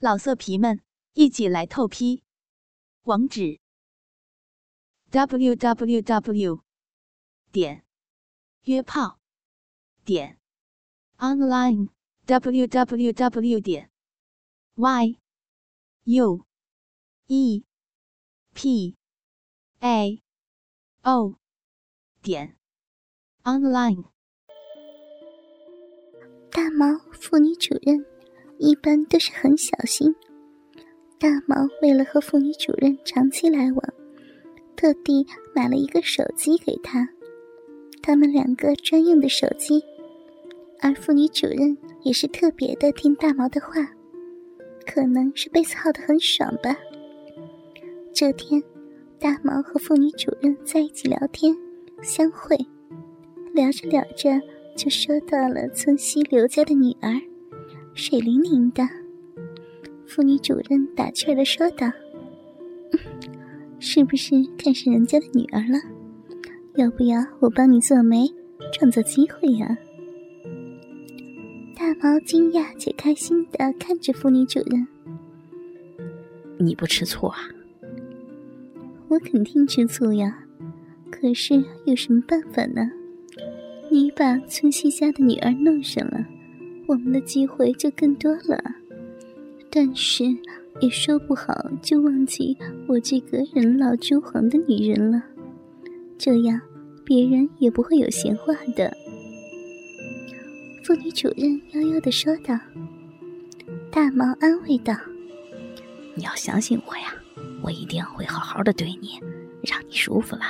老色皮们，一起来透批！网址：w w w 点约炮点 online w w w 点 y u e p a o 点 online。大毛妇女主任。一般都是很小心。大毛为了和妇女主任长期来往，特地买了一个手机给他，他们两个专用的手机。而妇女主任也是特别的听大毛的话，可能是被操的很爽吧。这天，大毛和妇女主任在一起聊天，相会，聊着聊着就说到了村西刘家的女儿。水灵灵的，妇女主任打趣的说道：“是不是看上人家的女儿了？要不要我帮你做媒，创造机会呀？”大毛惊讶且开心的看着妇女主任：“你不吃醋啊？”“我肯定吃醋呀，可是有什么办法呢？你把村西家的女儿弄上了。”我们的机会就更多了，但是也说不好就忘记我这个人老珠黄的女人了，这样别人也不会有闲话的。妇女主任悠悠的说道。大毛安慰道：“你要相信我呀，我一定会好好的对你，让你舒服了。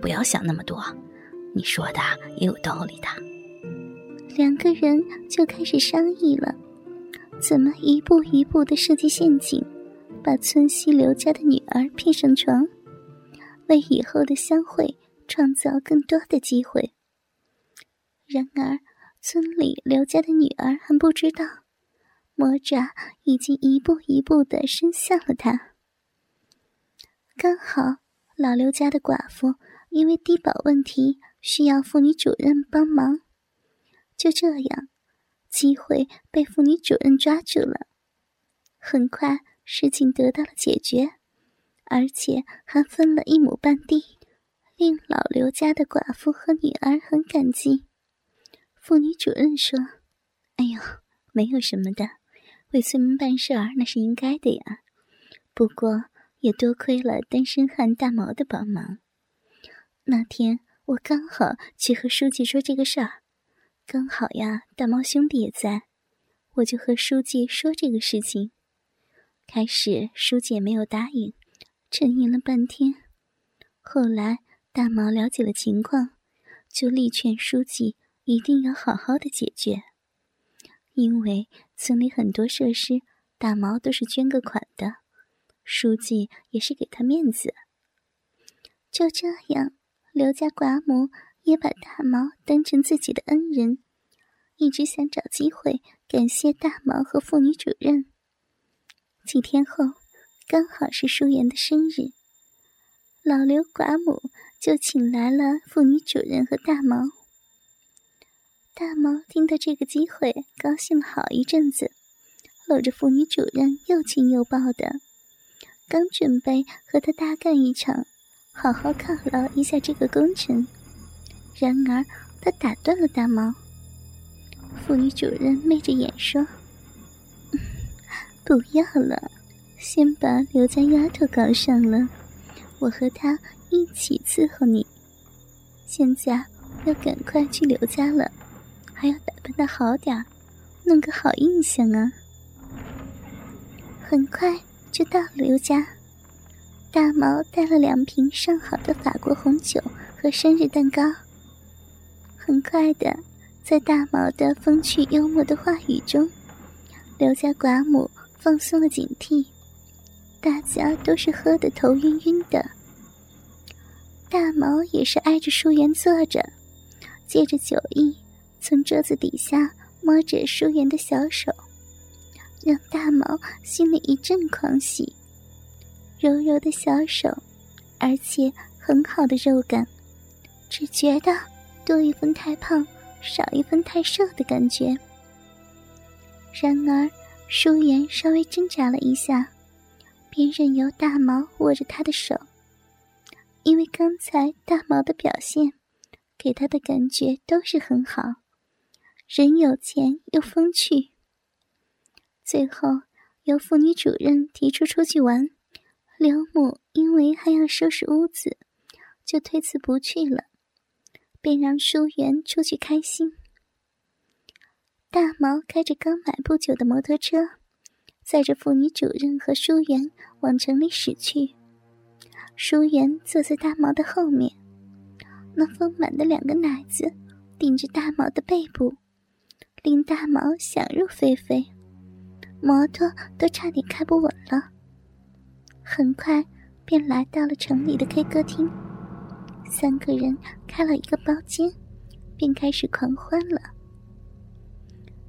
不要想那么多，你说的也有道理的。”两个人就开始商议了，怎么一步一步的设计陷阱，把村西刘家的女儿骗上床，为以后的相会创造更多的机会。然而，村里刘家的女儿还不知道，魔爪已经一步一步的伸向了她。刚好，老刘家的寡妇因为低保问题，需要妇女主任帮忙。就这样，机会被妇女主任抓住了。很快，事情得到了解决，而且还分了一亩半地，令老刘家的寡妇和女儿很感激。妇女主任说：“哎呦，没有什么的，为村民办事儿那是应该的呀。不过也多亏了单身汉大毛的帮忙。那天我刚好去和书记说这个事儿。”刚好呀，大猫兄弟也在，我就和书记说这个事情。开始书记也没有答应，沉吟了半天。后来大毛了解了情况，就力劝书记一定要好好的解决。因为村里很多设施，大毛都是捐个款的，书记也是给他面子。就这样，刘家寡母。也把大毛当成自己的恩人，一直想找机会感谢大毛和妇女主任。几天后，刚好是舒言的生日，老刘寡母就请来了妇女主任和大毛。大毛听到这个机会，高兴了好一阵子，搂着妇女主任又亲又抱的，刚准备和他大干一场，好好犒劳一下这个功臣。然而，他打断了大毛。妇女主任媚着眼说：“不要了，先把刘家丫头搞上了，我和她一起伺候你。现在要赶快去刘家了，还要打扮的好点儿，弄个好印象啊。”很快就到了刘家，大毛带了两瓶上好的法国红酒和生日蛋糕。很快的，在大毛的风趣幽默的话语中，刘家寡母放松了警惕，大家都是喝得头晕晕的。大毛也是挨着书媛坐着，借着酒意，从桌子底下摸着书媛的小手，让大毛心里一阵狂喜。柔柔的小手，而且很好的肉感，只觉得。多一分太胖，少一分太瘦的感觉。然而，舒颜稍微挣扎了一下，便任由大毛握着他的手。因为刚才大毛的表现，给他的感觉都是很好，人有钱又风趣。最后由妇女主任提出出去玩，刘母因为还要收拾屋子，就推辞不去了，便让淑媛出去开心。大毛开着刚买不久的摩托车，载着妇女主任和淑媛往城里驶去。淑媛坐在大毛的后面，那丰满的两个奶子顶着大毛的背部，令大毛想入非非，摩托都差点开不稳了。很快便来到了城里的 K 歌厅，三个人开了一个包间，便开始狂欢了。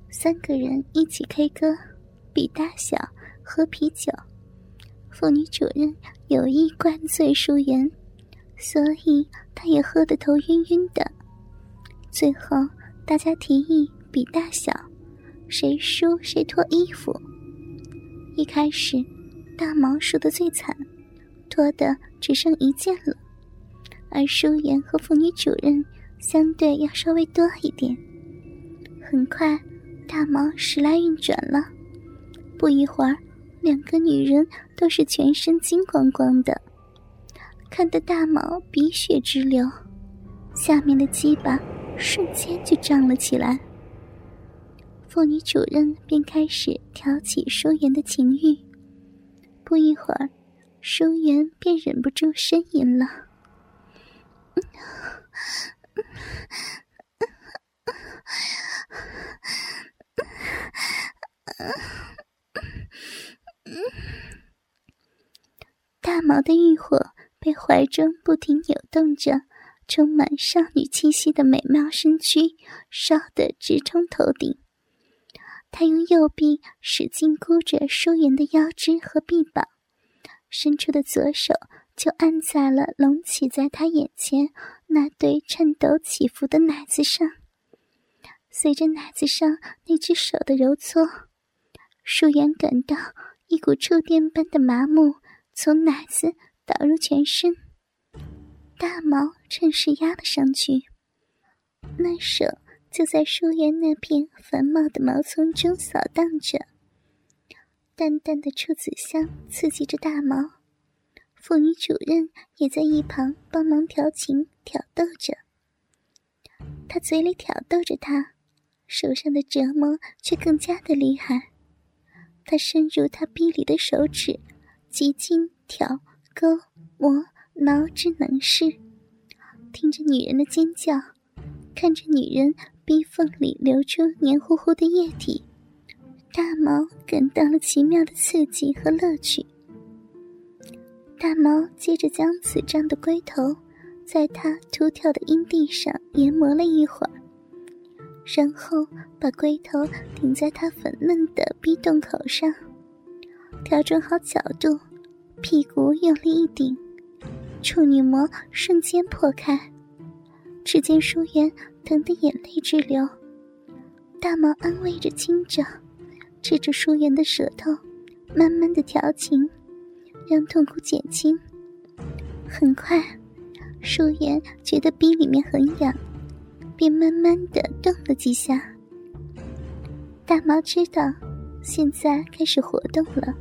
三个人一起 K 歌，比大小，喝啤酒。妇女主任有意灌醉淑媛，所以她也喝得头晕晕的。最后大家提议比大小，谁输谁脱衣服。一开始，大毛输得最惨，脱的只剩一件了，而淑媛和妇女主任相对要稍微多一点。很快。大毛时来运转了，不一会儿，两个女人都是全身金光光的，看得大毛鼻血直流，下面的鸡巴瞬间就胀了起来。妇女主任便开始挑起舒颜的情欲，不一会儿，舒颜便忍不住呻吟了。大毛的欲火被怀中不停扭动着、充满少女气息的美妙身躯烧得直冲头顶。他用右臂使劲箍着舒颜的腰肢和臂膀，伸出的左手就按在了隆起在他眼前那对颤抖起伏的奶子上。随着奶子上那只手的揉搓。舒颜感到一股触电般的麻木从奶子导入全身，大毛趁势压了上去，那手就在舒颜那片繁茂的毛丛中扫荡着，淡淡的处子香刺激着大毛。妇女主任也在一旁帮忙调情挑逗着，他嘴里挑逗着她，手上的折磨却更加的厉害。他伸入他臂里的手指，极尽挑、勾、磨、挠之能事。听着女人的尖叫，看着女人逼缝里流出黏糊糊的液体，大毛感到了奇妙的刺激和乐趣。大毛接着将此张的龟头，在他凸跳的阴蒂上研磨了一会儿。然后把龟头顶在他粉嫩的逼洞口上，调整好角度，屁股用力一顶，处女膜瞬间破开。只见舒媛疼得眼泪直流，大毛安慰着亲着，吃着舒媛的舌头，慢慢的调情，让痛苦减轻。很快，舒颜觉得逼里面很痒。便慢慢的动了几下。大毛知道，现在开始活动了，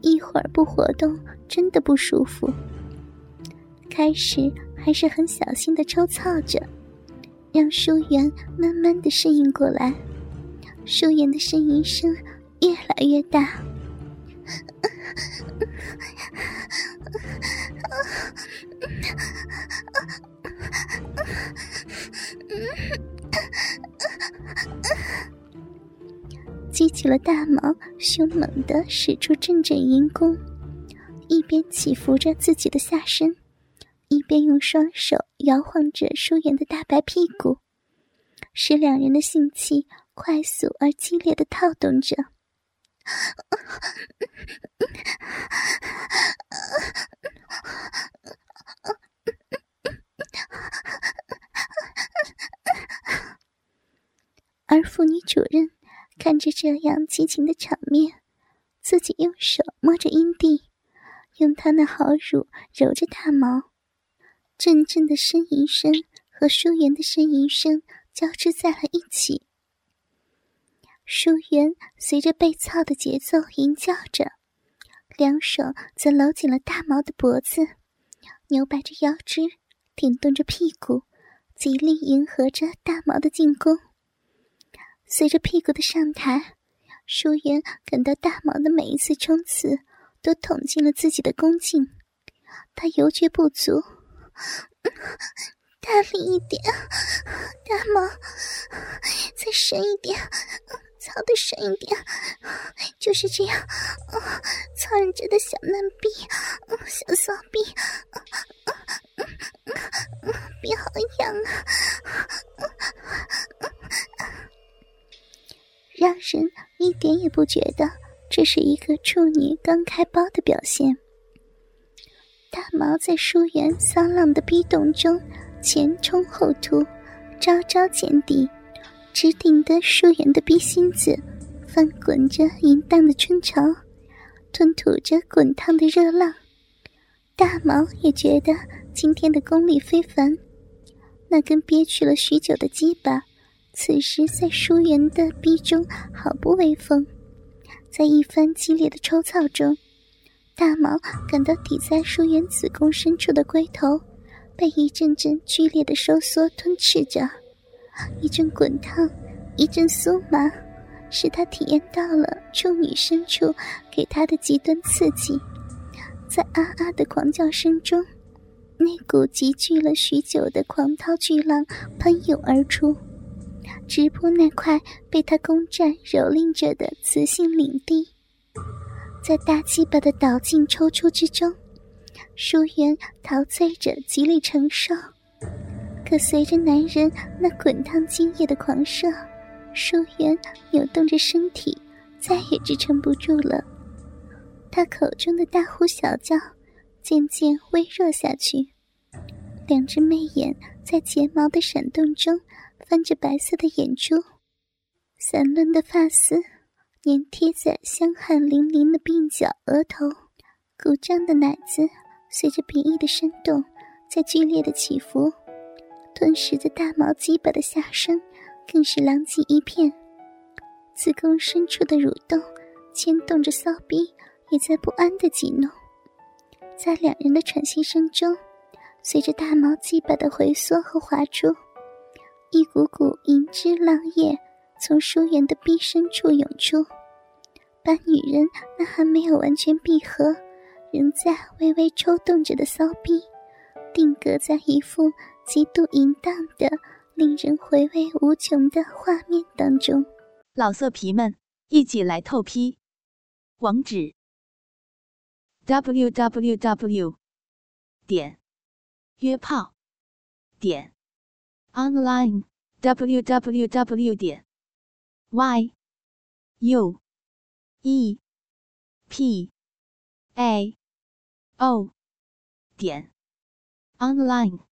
一会儿不活动真的不舒服。开始还是很小心的抽操着，让舒颜慢慢的适应过来。舒颜的呻吟声越来越大。激起了大毛，凶猛的使出阵阵阴功，一边起伏着自己的下身，一边用双手摇晃着舒颜的大白屁股，使两人的性气快速而激烈的套动着。而妇女主任看着这样激情的场面，自己用手摸着阴蒂，用她那好乳揉着大毛，阵阵的呻吟声和舒媛的呻吟声交织在了一起。淑媛随着被操的节奏吟叫着，两手则搂紧了大毛的脖子，扭摆着腰肢，挺动着屁股，极力迎合着大毛的进攻。随着屁股的上抬，淑媛感到大毛的每一次冲刺都捅进了自己的宫颈，她犹觉不足，大力一点，大毛，再深一点。操的深一点，就是这样。操人家的小嫩逼，小骚逼，逼好痒啊！让人一点也不觉得这是一个处女刚开包的表现。大毛在疏远骚浪的逼动中前冲后突，招招见底。直顶的疏远的逼心子，翻滚着淫荡的春潮，吞吐着滚烫的热浪。大毛也觉得今天的功力非凡，那根憋屈了许久的鸡巴，此时在疏远的逼中毫不威风。在一番激烈的抽操中，大毛感到抵在疏远子宫深处的龟头，被一阵阵剧烈的收缩吞噬着。一阵滚烫，一阵酥麻，使他体验到了处女深处给他的极端刺激。在啊啊的狂叫声中，那股积聚了许久的狂涛巨浪喷涌而出，直扑那块被他攻占蹂躏着的雌性领地。在大鸡巴的倒进抽出之中，淑媛陶醉着，极力承受。可随着男人那滚烫精液的狂射，舒媛扭动着身体，再也支撑不住了。他口中的大呼小叫渐渐微弱下去，两只媚眼在睫毛的闪动中翻着白色的眼珠，散乱的发丝粘贴在香汗淋漓的鬓角、额头，鼓胀的奶子随着鼻翼的伸动在剧烈的起伏。顿时，的大毛鸡巴的下身更是狼藉一片，子宫深处的蠕动牵动着骚逼，也在不安的挤弄。在两人的喘息声中，随着大毛鸡巴的回缩和滑出，一股股银汁浪液从疏远的逼深处涌出，把女人那还没有完全闭合、仍在微微抽动着的骚逼，定格在一副。极度淫荡的、令人回味无穷的画面当中，老色皮们一起来透批！网址：w w w 点约炮点 online w w w 点 y u e p a o 点 online。